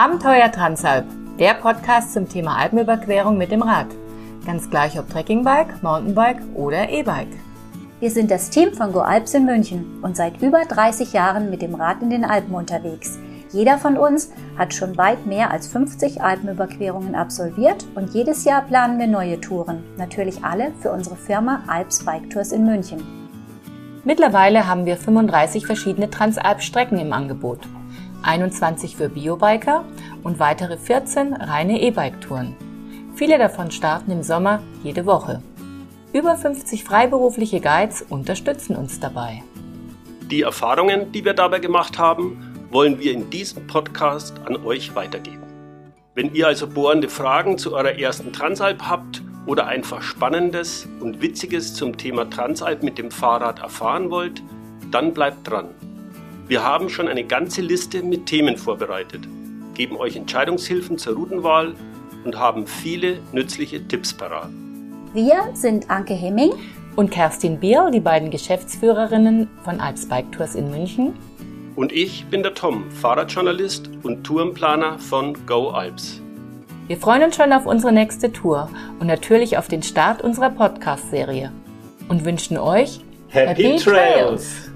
Abenteuer Transalp, der Podcast zum Thema Alpenüberquerung mit dem Rad. Ganz gleich ob Trekkingbike, Mountainbike oder E-Bike. Wir sind das Team von Go Alps in München und seit über 30 Jahren mit dem Rad in den Alpen unterwegs. Jeder von uns hat schon weit mehr als 50 Alpenüberquerungen absolviert und jedes Jahr planen wir neue Touren. Natürlich alle für unsere Firma Alps Bike Tours in München. Mittlerweile haben wir 35 verschiedene Transalp-Strecken im Angebot. 21 für Biobiker und weitere 14 reine E-Bike-Touren. Viele davon starten im Sommer jede Woche. Über 50 freiberufliche Guides unterstützen uns dabei. Die Erfahrungen, die wir dabei gemacht haben, wollen wir in diesem Podcast an euch weitergeben. Wenn ihr also bohrende Fragen zu eurer ersten Transalp habt oder einfach Spannendes und Witziges zum Thema Transalp mit dem Fahrrad erfahren wollt, dann bleibt dran. Wir haben schon eine ganze Liste mit Themen vorbereitet, geben euch Entscheidungshilfen zur Routenwahl und haben viele nützliche Tipps parat. Wir sind Anke Hemming und Kerstin Bierl, die beiden Geschäftsführerinnen von Alps Bike Tours in München. Und ich bin der Tom, Fahrradjournalist und Tourenplaner von Go Alps. Wir freuen uns schon auf unsere nächste Tour und natürlich auf den Start unserer Podcast-Serie und wünschen euch Happy, Happy Trails. Trails.